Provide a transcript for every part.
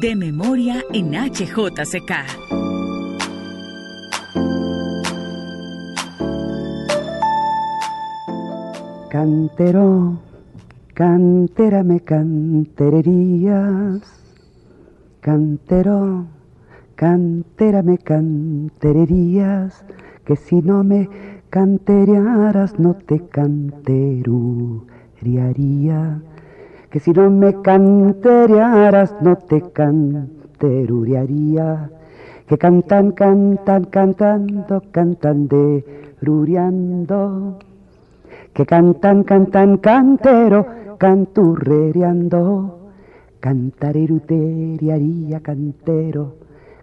De memoria en HJCK. Cantero, cantera me cantererías. Cantero, cantera me cantererías. Que si no me canterearas no te canteruriaría. Que si no me canterearas no te canteruriaría. Que cantan, cantan, cantando, cantan de ruriando que cantan, cantan, cantero, canturrereando, cantareruteriaría, cantero,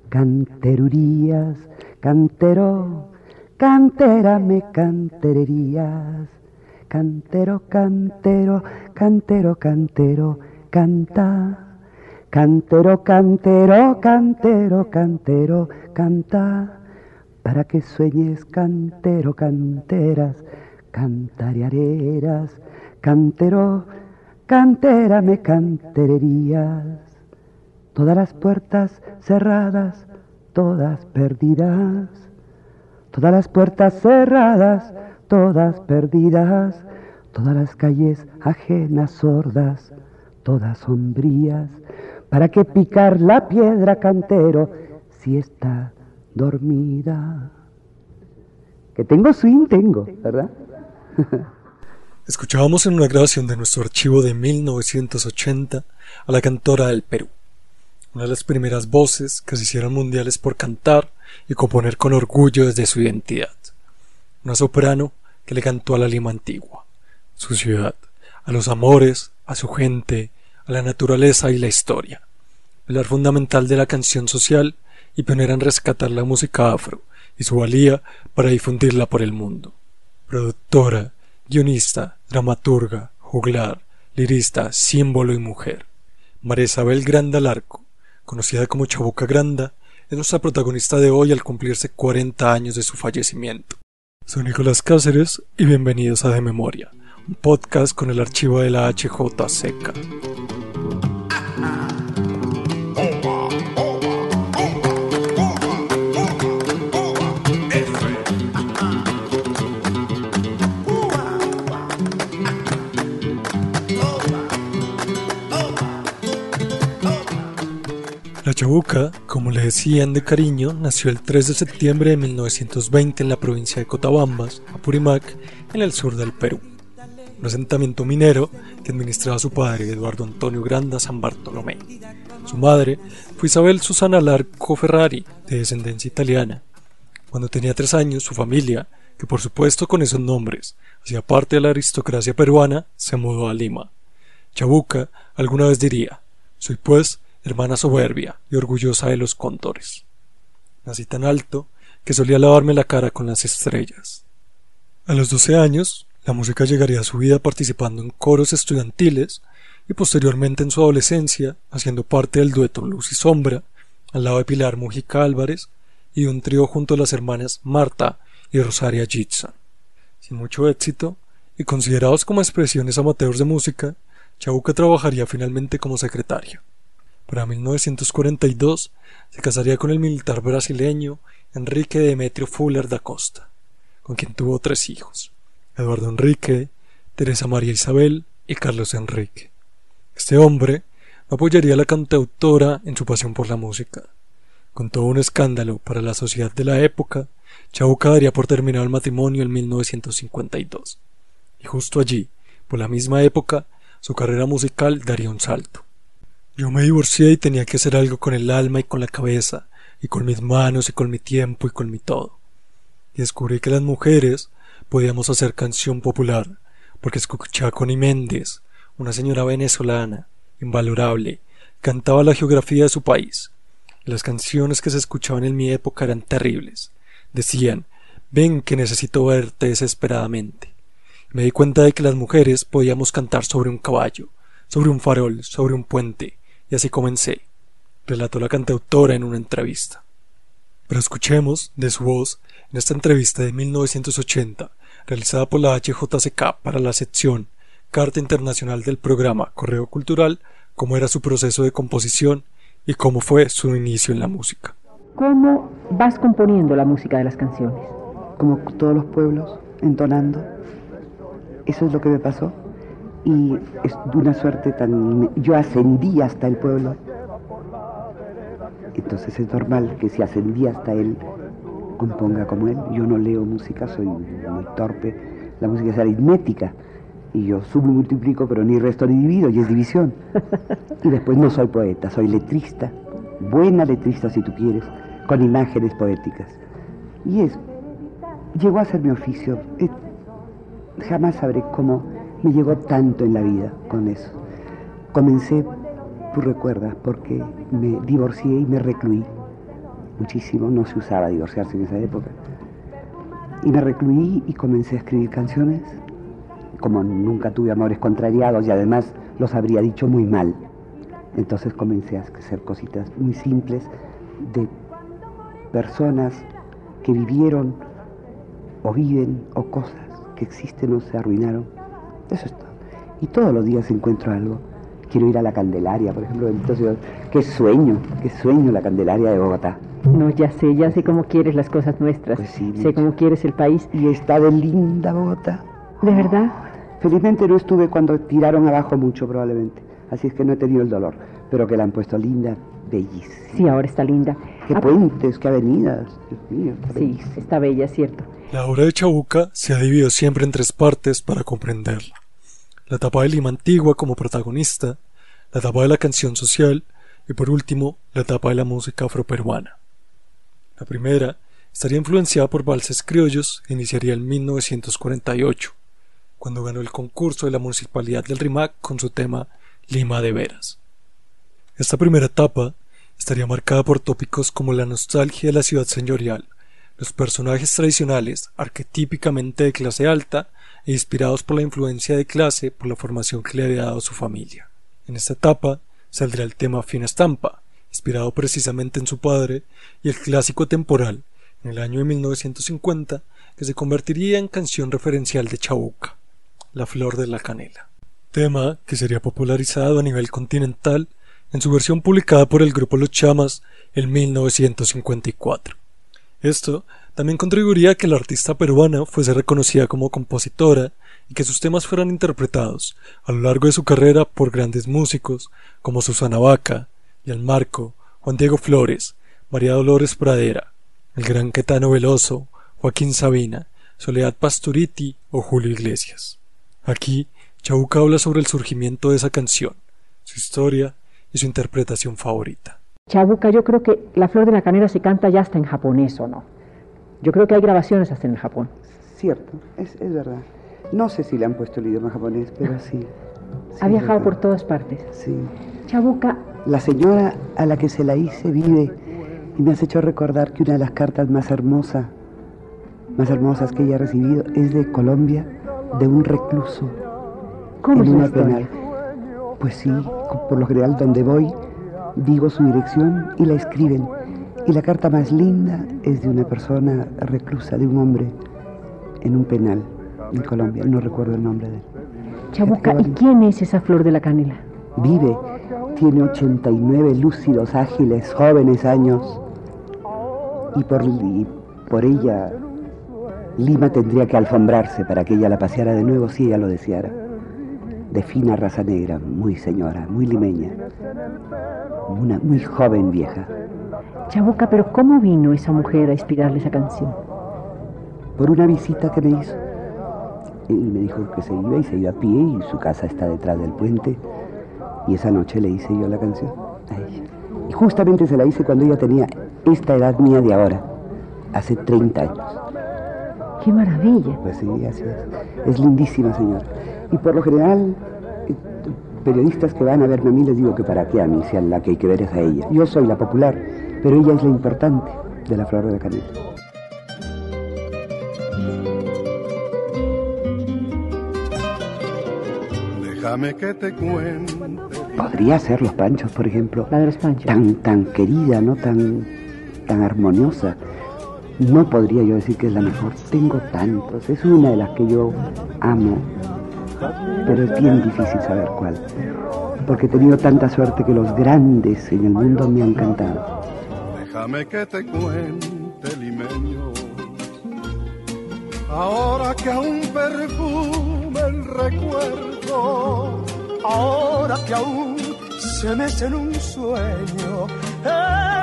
canterurías, cantero, cantera me cantererías, cantero, cantero, cantero, cantero, canta. Cantero, cantero, cantero, cantero, canta, para que sueñes cantero, canteras, cantareareras, cantero, cantera me cantererías. Todas las puertas cerradas, todas perdidas. Todas las puertas cerradas, todas perdidas. Todas las calles ajenas, sordas, todas sombrías. ¿Para qué picar la piedra, cantero, si está dormida? Que tengo swing, tengo, ¿verdad? Escuchábamos en una grabación de nuestro archivo de 1980 a la cantora del Perú, una de las primeras voces que se hicieron mundiales por cantar y componer con orgullo desde su identidad. Una soprano que le cantó a la Lima antigua, su ciudad, a los amores, a su gente, a la naturaleza y la historia. Pilar fundamental de la canción social y pionera en rescatar la música afro y su valía para difundirla por el mundo productora, guionista, dramaturga, juglar, lirista, símbolo y mujer. María Isabel Granda Larco, conocida como Chabuca Granda, es nuestra protagonista de hoy al cumplirse 40 años de su fallecimiento. Soy Nicolás Cáceres y bienvenidos a De Memoria, un podcast con el archivo de la HJCK. La Chabuca, como le decían de cariño, nació el 3 de septiembre de 1920 en la provincia de Cotabambas, Apurímac, en el sur del Perú. Un asentamiento minero que administraba su padre, Eduardo Antonio Granda San Bartolomé. Su madre fue Isabel Susana Larco Ferrari, de descendencia italiana. Cuando tenía tres años, su familia, que por supuesto con esos nombres hacía parte de la aristocracia peruana, se mudó a Lima. Chabuca alguna vez diría, soy pues hermana soberbia y orgullosa de los cóndores. Nací tan alto que solía lavarme la cara con las estrellas. A los doce años, la música llegaría a su vida participando en coros estudiantiles y posteriormente en su adolescencia haciendo parte del dueto Luz y Sombra, al lado de Pilar Mujica Álvarez y un trío junto a las hermanas Marta y Rosaria Jitson. Sin mucho éxito, y considerados como expresiones amateurs de música, Chabuca trabajaría finalmente como secretaria. Para 1942 se casaría con el militar brasileño Enrique Demetrio Fuller da Costa, con quien tuvo tres hijos, Eduardo Enrique, Teresa María Isabel y Carlos Enrique. Este hombre apoyaría a la cantautora en su pasión por la música. Con todo un escándalo para la sociedad de la época, Chabuca daría por terminado el matrimonio en 1952. Y justo allí, por la misma época, su carrera musical daría un salto. Yo me divorcié y tenía que hacer algo con el alma y con la cabeza, y con mis manos y con mi tiempo y con mi todo. Y descubrí que las mujeres podíamos hacer canción popular, porque escuché a Connie Méndez, una señora venezolana, invalorable, cantaba la geografía de su país. Las canciones que se escuchaban en mi época eran terribles. Decían, ven que necesito verte desesperadamente. me di cuenta de que las mujeres podíamos cantar sobre un caballo, sobre un farol, sobre un puente, y así comencé, relató la cantautora en una entrevista. Pero escuchemos de su voz en esta entrevista de 1980, realizada por la HJCK para la sección Carta Internacional del programa Correo Cultural, cómo era su proceso de composición y cómo fue su inicio en la música. ¿Cómo vas componiendo la música de las canciones? Como todos los pueblos, entonando. Eso es lo que me pasó. Y es de una suerte tan... Yo ascendí hasta el pueblo. Entonces es normal que si ascendí hasta él, componga como él. Yo no leo música, soy muy torpe. La música es aritmética. Y yo subo y multiplico, pero ni resto ni divido, y es división. Y después no soy poeta, soy letrista, buena letrista si tú quieres, con imágenes poéticas. Y es, llegó a ser mi oficio. Eh, jamás sabré cómo me llegó tanto en la vida con eso. Comencé, tú recuerdas, porque me divorcié y me recluí muchísimo, no se usaba divorciarse en esa época. Y me recluí y comencé a escribir canciones como nunca tuve amores contrariados y además los habría dicho muy mal. Entonces comencé a hacer cositas muy simples de personas que vivieron o viven o cosas que existen o se arruinaron. Eso es todo. Y todos los días encuentro algo. Quiero ir a la Candelaria, por ejemplo. Entonces, qué sueño, qué sueño la Candelaria de Bogotá. No, ya sé, ya sé cómo quieres las cosas nuestras. Pues sí, sé cómo quieres el país. Y está de linda Bogotá. ¿De verdad? Felizmente no estuve cuando tiraron abajo mucho probablemente, así es que no he tenido el dolor, pero que la han puesto linda, bellísima. Sí, ahora está linda. Qué Ah, puentes, qué avenidas, Dios mío. está Sí, bellísima. está bella, cierto. La obra de Chabuca se ha dividido siempre en tres partes para comprenderla. La etapa de Lima antigua como protagonista, la etapa de la canción social y por último la etapa de la música afroperuana. La primera estaría influenciada por valses criollos e iniciaría en 1948, cuando ganó el concurso de la Municipalidad del Rimac con su tema Lima de Veras. Esta primera etapa estaría marcada por tópicos como la nostalgia de la ciudad señorial, los personajes tradicionales, arquetípicamente de clase alta e inspirados por la influencia de clase por la formación que le había dado su familia. En esta etapa saldrá el tema Fina Estampa, inspirado precisamente en su padre, y el clásico temporal, en el año de 1950, que se convertiría en canción referencial de Chabuca, La Flor de la Canela. Tema que sería popularizado a nivel continental en su versión publicada por el grupo Los Chamas en 1954. Esto también contribuiría a que la artista peruana fuese reconocida como compositora y que sus temas fueran interpretados a lo largo de su carrera por grandes músicos como Susana Vaca, Marco, Juan Diego Flores, María Dolores Pradera, el gran Quetano Veloso, Joaquín Sabina, Soledad Pasturiti o Julio Iglesias. Aquí, Chabuca habla sobre el surgimiento de esa canción, su historia y su interpretación favorita. Chabuca, yo creo que La Flor de la Canela se canta ya hasta en japonés, ¿o no? Yo creo que hay grabaciones hasta en el Japón. Cierto, es, es verdad. No sé si le han puesto el idioma japonés, pero sí. Sí, ha viajado por todas partes. Sí. Chabuca, La señora a la que se la hice vive y me has hecho recordar que una de las cartas más hermosas, más hermosas que ella ha recibido es de Colombia, de un recluso ¿cómo en una historia? penal. Pues sí, por lo general donde voy digo su dirección y la escriben. Y la carta más linda es de una persona reclusa, de un hombre en un penal en Colombia. No recuerdo el nombre de él. Chabuca, ¿y quién es esa Flor de la Canela? Vive, tiene 89 lúcidos, ágiles, jóvenes años. Y por, y por ella, Lima tendría que alfombrarse para que ella la paseara de nuevo si ella lo deseara. De fina raza negra, muy señora, muy limeña. Una muy joven vieja. Chabuca, pero ¿cómo vino esa mujer a inspirarle esa canción? Por una visita que me hizo. Y me dijo que se iba y se iba a pie y su casa está detrás del puente. Y esa noche le hice yo la canción a ella. Y justamente se la hice cuando ella tenía esta edad mía de ahora, hace 30 años. ¡Qué maravilla! Pues sí, así es. Es lindísima señora. Y por lo general, eh, periodistas que van a verme a mí les digo que para qué a mí, si a la que hay que ver es a ella. Yo soy la popular, pero ella es la importante de la flor de la canela. Déjame que te cuente. Podría ser los panchos, por ejemplo. La de los panchos. tan, tan querida, ¿no? Tan, tan armoniosa. No podría yo decir que es la mejor. Tengo tantos. Es una de las que yo amo. Pero es bien difícil saber cuál. porque he tenido tanta suerte que los grandes en el mundo me han cantado. Déjame que te cuente, limeño. Ahora que aún perfume el recuerdo, ahora que aún se mece en un sueño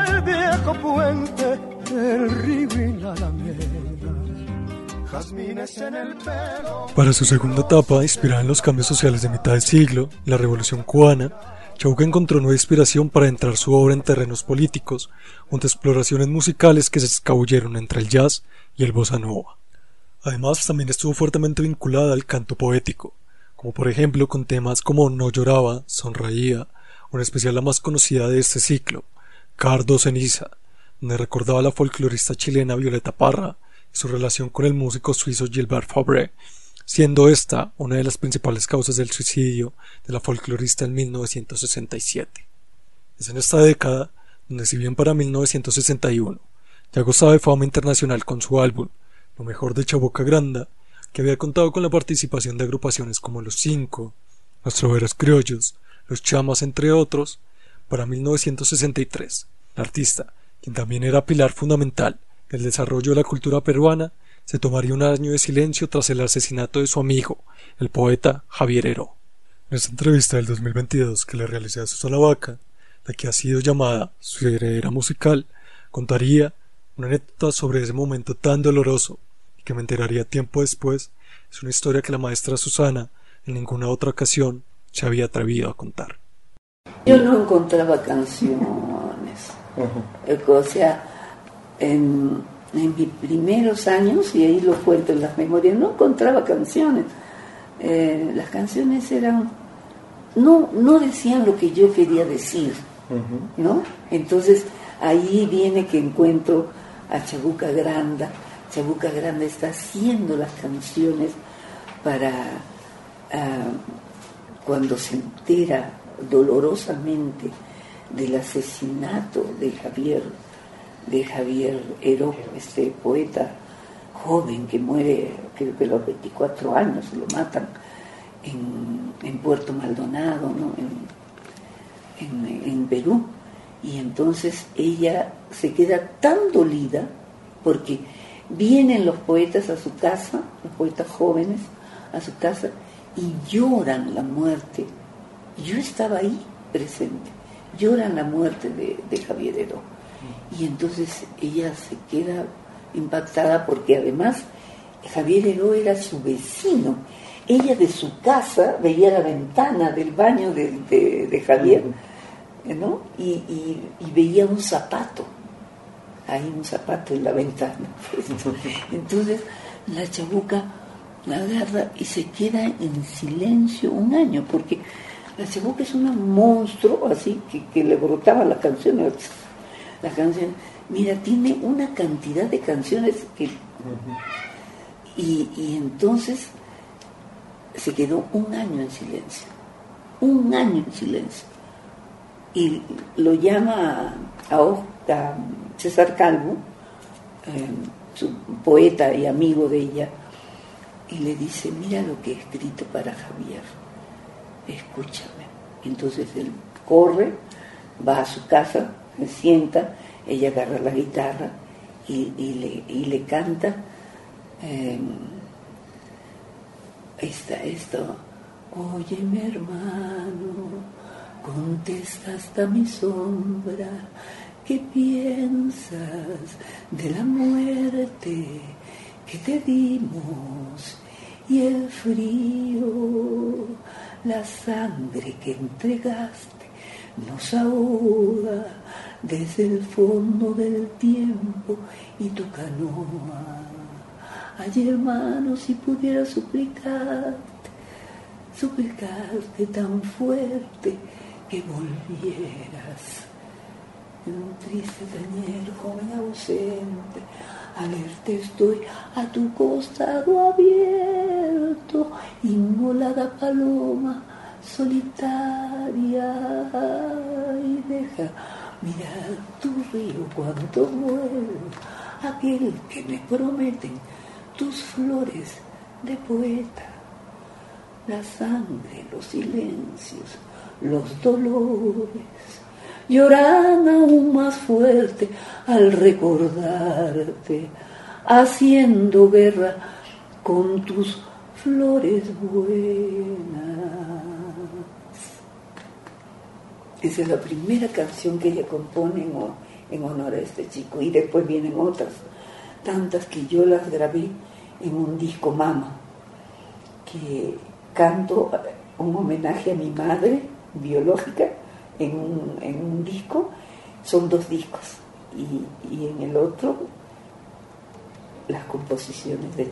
el viejo puente, el río y Para su segunda etapa, inspirada en los cambios sociales de mitad del siglo, la Revolución Cubana, Chabuca encontró nueva inspiración para entrar su obra en terrenos políticos, junto a exploraciones musicales que se escabulleron entre el jazz y el bossa nova. Además, también estuvo fuertemente vinculada al canto poético, como por ejemplo con temas como No lloraba, Sonreía, o en especial la más conocida de este ciclo, Cardo Ceniza, donde recordaba a la folclorista chilena Violeta Parra su relación con el músico suizo Gilbert Fabre, siendo esta una de las principales causas del suicidio de la folclorista en 1967. Es en esta década donde si bien para 1961 ya gozaba de fama internacional con su álbum Lo mejor de Chaboca Granda, que había contado con la participación de agrupaciones como Los Cinco, Los Troveros Criollos, Los Chamas, entre otros, para 1963, la artista, quien también era pilar fundamental del desarrollo de la cultura peruana, se tomaría un año de silencio tras el asesinato de su amigo, el poeta Javier Heró. En esta entrevista del 2022 que le realicé a Susana Vaca, la que ha sido llamada su heredera musical, contaría una anécdota sobre ese momento tan doloroso y que me enteraría tiempo después. Es una historia que la maestra Susana en ninguna otra ocasión se había atrevido a contar. Yo no encontraba canciones. O sea, en, en mis primeros años, y ahí lo cuento en las memorias, no encontraba canciones. Eh, las canciones eran, no, no decían lo que yo quería decir, ¿no? Entonces ahí viene que encuentro a Chabuca Granda. Chabuca Granda está haciendo las canciones para ah, cuando se entera dolorosamente del asesinato de Javier de Javier Heró, este poeta joven que muere, creo que a los 24 años lo matan en, Puerto Maldonado, ¿no? en, Perú. Y entonces ella se queda tan dolida porque vienen los poetas a su casa, los poetas jóvenes a su casa, y lloran la muerte. Yo estaba ahí presente, lloran la muerte de, de Javier Heró. Y entonces ella se queda impactada porque además Javier Heró era su vecino. Ella de su casa veía la ventana del baño de, Javier, ¿no? Y, veía un zapato, hay un zapato en la ventana. Entonces la chabuca la agarra y se queda en silencio un año, porque la chabuca es un monstruo así que, que le brotaba la canción la canción. Mira, tiene una cantidad de canciones que... y, entonces se quedó un año en silencio. Un año en silencio. Y lo llama a, César Calvo, eh, su poeta y amigo de ella, y le dice, mira lo que he escrito para Javier, escúchame. Entonces él corre, va a su casa, se sienta, ella agarra la guitarra y, le, le, canta eh, esta, esto, oye mi hermano, contesta hasta mi sombra, ¿qué piensas de la muerte que te dimos? Y el frío, la sangre que entregaste nos ahoga desde el fondo del tiempo y tu canoa. Ay hermano, si pudiera suplicarte, suplicarte tan fuerte que volvieras. En un triste tañero, joven ausente, alerta estoy a tu costado abierto, inmolada paloma solitaria y deja mirar tu río cuando muero, aquel que me prometen tus flores de poeta, la sangre, los silencios, los dolores lloran aún más fuerte al recordarte, haciendo guerra con tus flores buenas. Esa es la primera canción que ella compone en, honor a este chico y después vienen otras, tantas que yo las grabé en un disco Mama, que canto un homenaje a mi madre biológica en un, disco, son dos discos, y, en el otro las composiciones de,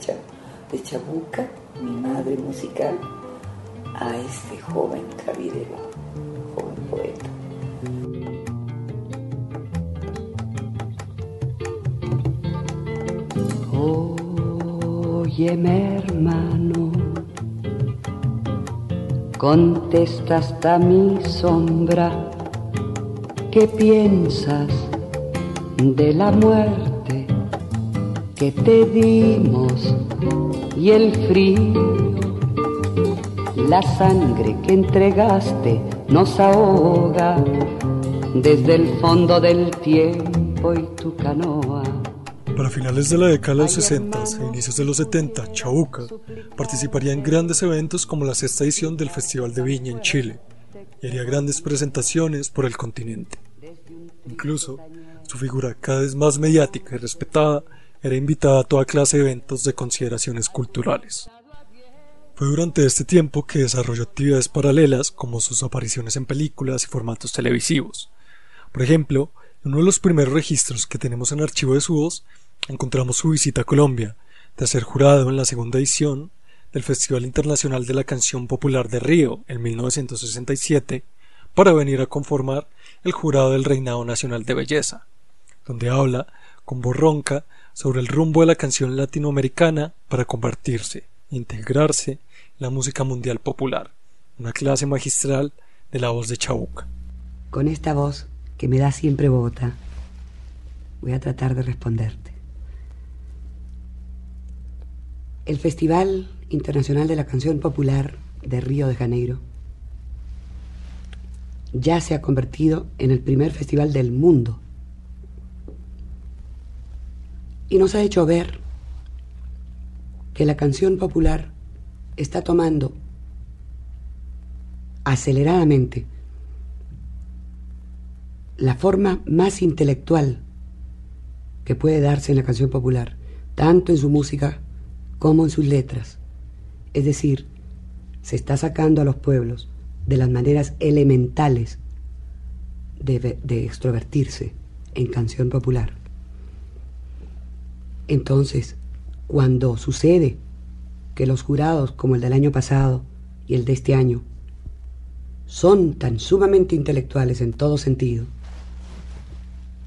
de Chabuca, mi madre musical, a este joven cabidero, Óyeme hermano, contesta hasta mi sombra, ¿qué piensas de la muerte que te dimos y el frío? La sangre que entregaste nos ahoga desde el fondo del tiempo y tu canoa para finales de la década de los 60 e inicios de los 70, Chauca participaría en grandes eventos como la sexta edición del Festival de Viña en Chile y haría grandes presentaciones por el continente. Incluso, su figura cada vez más mediática y respetada era invitada a toda clase de eventos de consideraciones culturales. Fue durante este tiempo que desarrolló actividades paralelas como sus apariciones en películas y formatos televisivos. Por ejemplo, en uno de los primeros registros que tenemos en archivo de su voz encontramos su visita a Colombia, de ser jurado en la segunda edición del Festival Internacional de la Canción Popular de Río en 1967 para venir a conformar el jurado del Reinado Nacional de Belleza, donde habla con voz ronca sobre el rumbo de la canción latinoamericana para convertirse, integrarse en la música mundial popular, una clase magistral de la voz de Chabuca. Con esta voz que me da siempre Bogotá, voy a tratar de responderte. El Festival Internacional de la Canción Popular de Río de Janeiro ya se ha convertido en el primer festival del mundo. Y nos ha hecho ver que la canción popular está tomando aceleradamente la forma más intelectual que puede darse en la canción popular, tanto en su música como en sus letras. Es decir, se está sacando a los pueblos de las maneras elementales de, extrovertirse en canción popular. Entonces, cuando sucede que los jurados, como el del año pasado y el de este año, son tan sumamente intelectuales en todo sentido,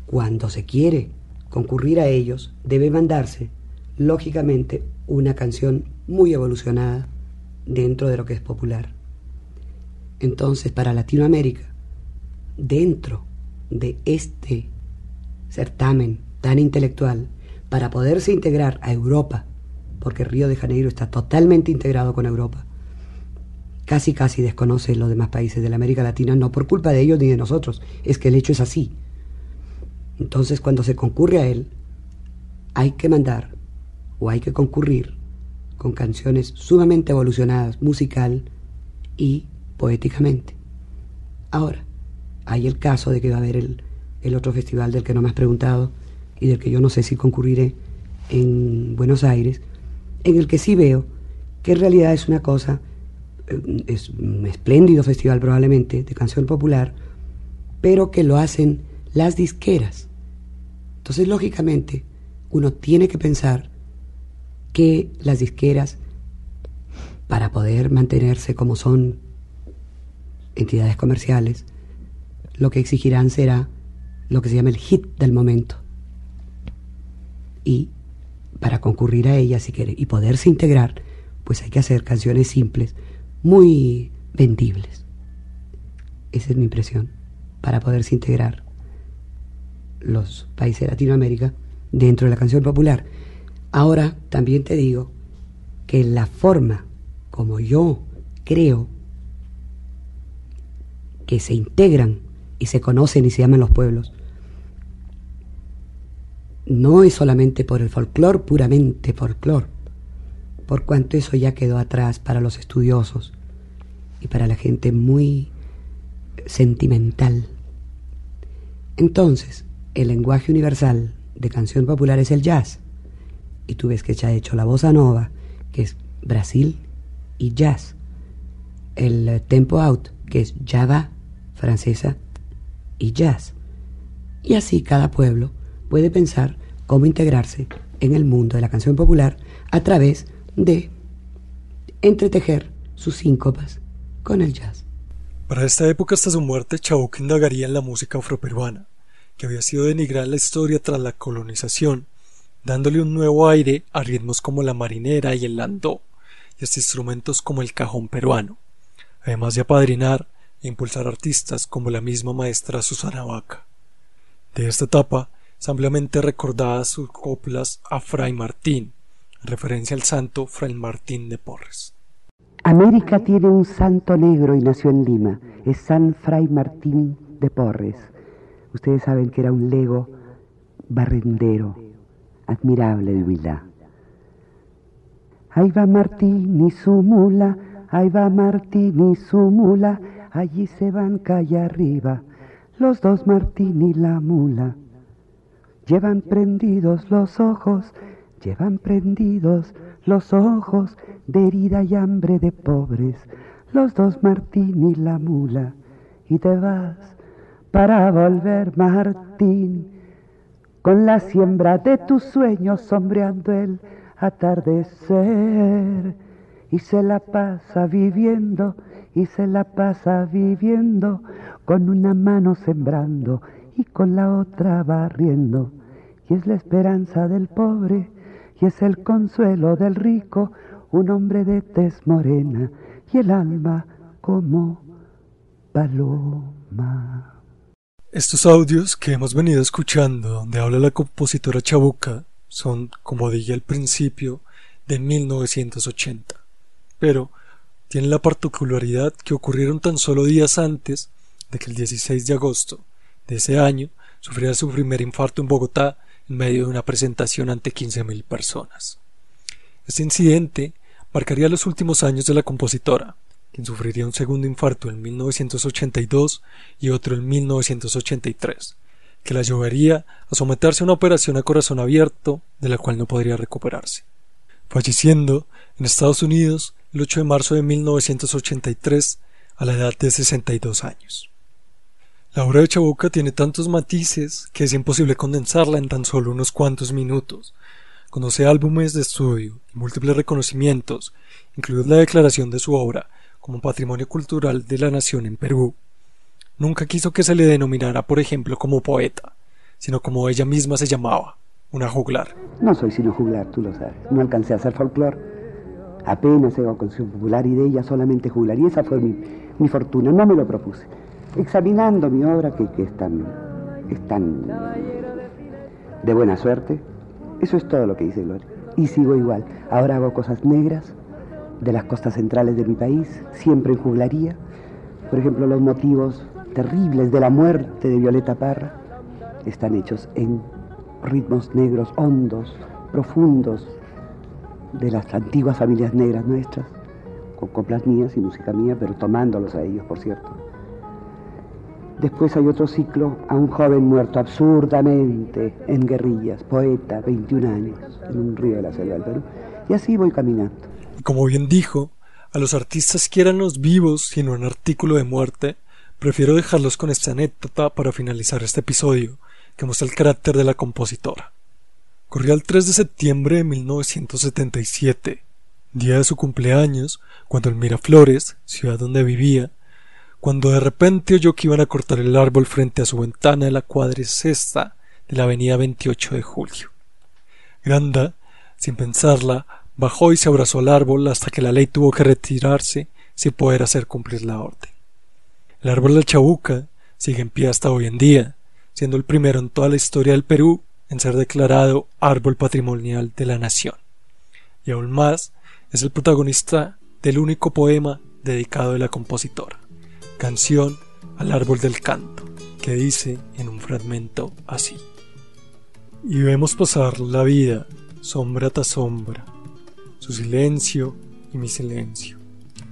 cuando se quiere concurrir a ellos, debe mandarse, lógicamente, una canción muy evolucionada dentro de lo que es popular. Entonces, para Latinoamérica, dentro de este certamen tan intelectual, para poderse integrar a Europa, porque Río de Janeiro está totalmente integrado con Europa, casi casi desconoce los demás países de la América Latina, no por culpa de ellos ni de nosotros, es que el hecho es así. Entonces, cuando se concurre a él, hay que mandar o hay que concurrir con canciones sumamente evolucionadas musical y poéticamente. Ahora, hay el caso de que va a haber el, otro festival del que no me has preguntado y del que yo no sé si concurriré en Buenos Aires, en el que sí veo que en realidad es una cosa, eh, es un espléndido festival probablemente de canción popular, pero que lo hacen las disqueras. Entonces, lógicamente, uno tiene que pensar que las disqueras, para poder mantenerse como son entidades comerciales, lo que exigirán será lo que se llama el hit del momento. Y para concurrir a ella, si quiere, y poderse integrar, pues hay que hacer canciones simples, muy vendibles. Esa es mi impresión, para poderse integrar los países de Latinoamérica dentro de la canción popular. Ahora también te digo que la forma como yo creo que se integran y se conocen y se llaman los pueblos, no es solamente por el folclore, puramente folclore, por cuanto eso ya quedó atrás para los estudiosos y para la gente muy sentimental. Entonces, el lenguaje universal de canción popular es el jazz. Y tú ves que se ha hecho la bossa nova, que es Brasil y jazz. El eh, tempo out, que es java, francesa y jazz. Y así cada pueblo puede pensar cómo integrarse en el mundo de la canción popular a través de entretejer sus síncopas con el jazz. Para esta época hasta su muerte, Chabuca indagaría en la música afroperuana, que había sido denigrada en la historia tras la colonización, dándole un nuevo aire a ritmos como la marinera y el landó, y hasta instrumentos como el cajón peruano, además de apadrinar e impulsar artistas como la misma maestra Susana Vaca. De esta etapa es ampliamente recordada sus coplas a Fray Martín, en referencia al santo Fray Martín de Porres. América tiene un santo negro y nació en Lima, es San Fray Martín de Porres. Ustedes saben que era un lego barrendero, admirable de humildad. Ahí va Martín y su mula, ahí va Martín y su mula, allí se van calle arriba, los dos Martín y la mula. Llevan prendidos los ojos, llevan prendidos los ojos de herida y hambre de pobres, los dos Martín y la mula, y te vas para volver Martín, con la siembra de tus sueños sombreando el atardecer, y se la pasa viviendo, y se la pasa viviendo, con una mano sembrando y con la otra barriendo, y es la esperanza del pobre, y es el consuelo del rico, un hombre de tez morena y el alma como paloma. Estos audios que hemos venido escuchando, donde habla la compositora Chabuca, son, como dije al principio, de 1980. Pero tienen la particularidad que ocurrieron tan solo días antes de que el 16 de agosto de ese año sufriera su primer infarto en Bogotá en medio de una presentación ante 15.000 personas. Este incidente marcaría los últimos años de la compositora, quien sufriría un segundo infarto en 1982 y otro en 1983, que la llevaría a someterse a una operación a corazón abierto de la cual no podría recuperarse, falleciendo en Estados Unidos el 8 de marzo de 1983 a la edad de 62 años. La obra de Chabuca tiene tantos matices que es imposible condensarla en tan solo unos cuantos minutos, Conoce álbumes de estudio y múltiples reconocimientos, incluida la declaración de su obra como patrimonio cultural de la nación en Perú. Nunca quiso que se le denominara, por ejemplo, como poeta, sino como ella misma se llamaba, una juglar. No soy sino juglar, tú lo sabes. No alcancé a hacer folclore. Apenas hago canción popular y de ella solamente juglar. Y esa fue mi, fortuna, no me lo propuse. Examinando mi obra, que, que es tan, de buena suerte, eso es todo lo que hice, Gloria. Y sigo igual. Ahora hago cosas negras de las costas centrales de mi país, siempre en juglaría. Por ejemplo, los motivos terribles de la muerte de Violeta Parra están hechos en ritmos negros hondos, profundos, de las antiguas familias negras nuestras, con coplas mías y música mía, pero tomándolos a ellos, por cierto. Después hay otro ciclo a un joven muerto absurdamente en guerrillas, poeta, 21 años, en un río de la selva del Perú. Y así voy caminando. Y como bien dijo, a los artistas quieran los vivos, sino un artículo de muerte, prefiero dejarlos con esta anécdota para finalizar este episodio, que muestra el carácter de la compositora. Corría el 3 de septiembre de 1977, día de su cumpleaños, cuando en Miraflores, ciudad donde vivía, cuando de repente oyó que iban a cortar el árbol frente a su ventana de la cuadricesta de la avenida 28 de julio. Granda, sin pensarla, bajó y se abrazó al árbol hasta que la ley tuvo que retirarse sin poder hacer cumplir la orden. El árbol de Chabuca sigue en pie hasta hoy en día, siendo el primero en toda la historia del Perú en ser declarado árbol patrimonial de la nación. Y aún más, es el protagonista del único poema dedicado a la compositora canción al árbol del canto, que dice en un fragmento así. Y vemos pasar la vida, sombra tras sombra, su silencio y mi silencio,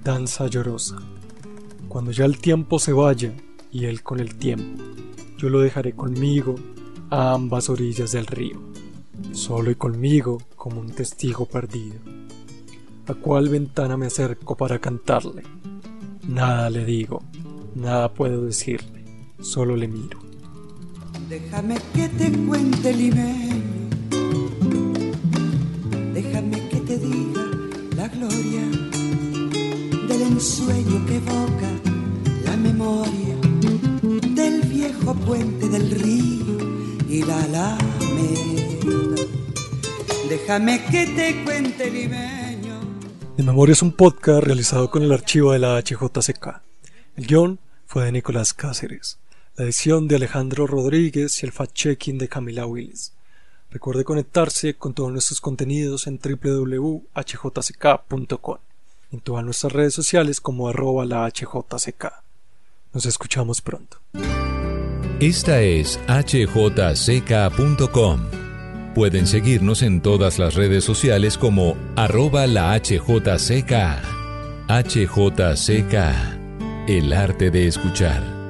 danza llorosa. Cuando ya el tiempo se vaya y él con el tiempo, yo lo dejaré conmigo a ambas orillas del río, solo y conmigo como un testigo perdido. ¿A cuál ventana me acerco para cantarle? Nada le digo, nada puedo decirle, solo le miro. Déjame que te cuente limeño, ensueño que evoca la memoria del viejo puente del río y la alameda. Déjame que te cuente limeño. De Memoria es un podcast realizado con el archivo de la HJCK. El guion fue de Nicolás Cáceres, la edición de Alejandro Rodríguez y el fact-checking de Camila Willis. Recuerde conectarse con todos nuestros contenidos en www.hjck.com, en todas nuestras redes sociales como arroba la HJCK. Nos escuchamos pronto. Esta es hjck.com Pueden seguirnos en todas las redes sociales como arroba la HJCK. HJCK, el arte de escuchar.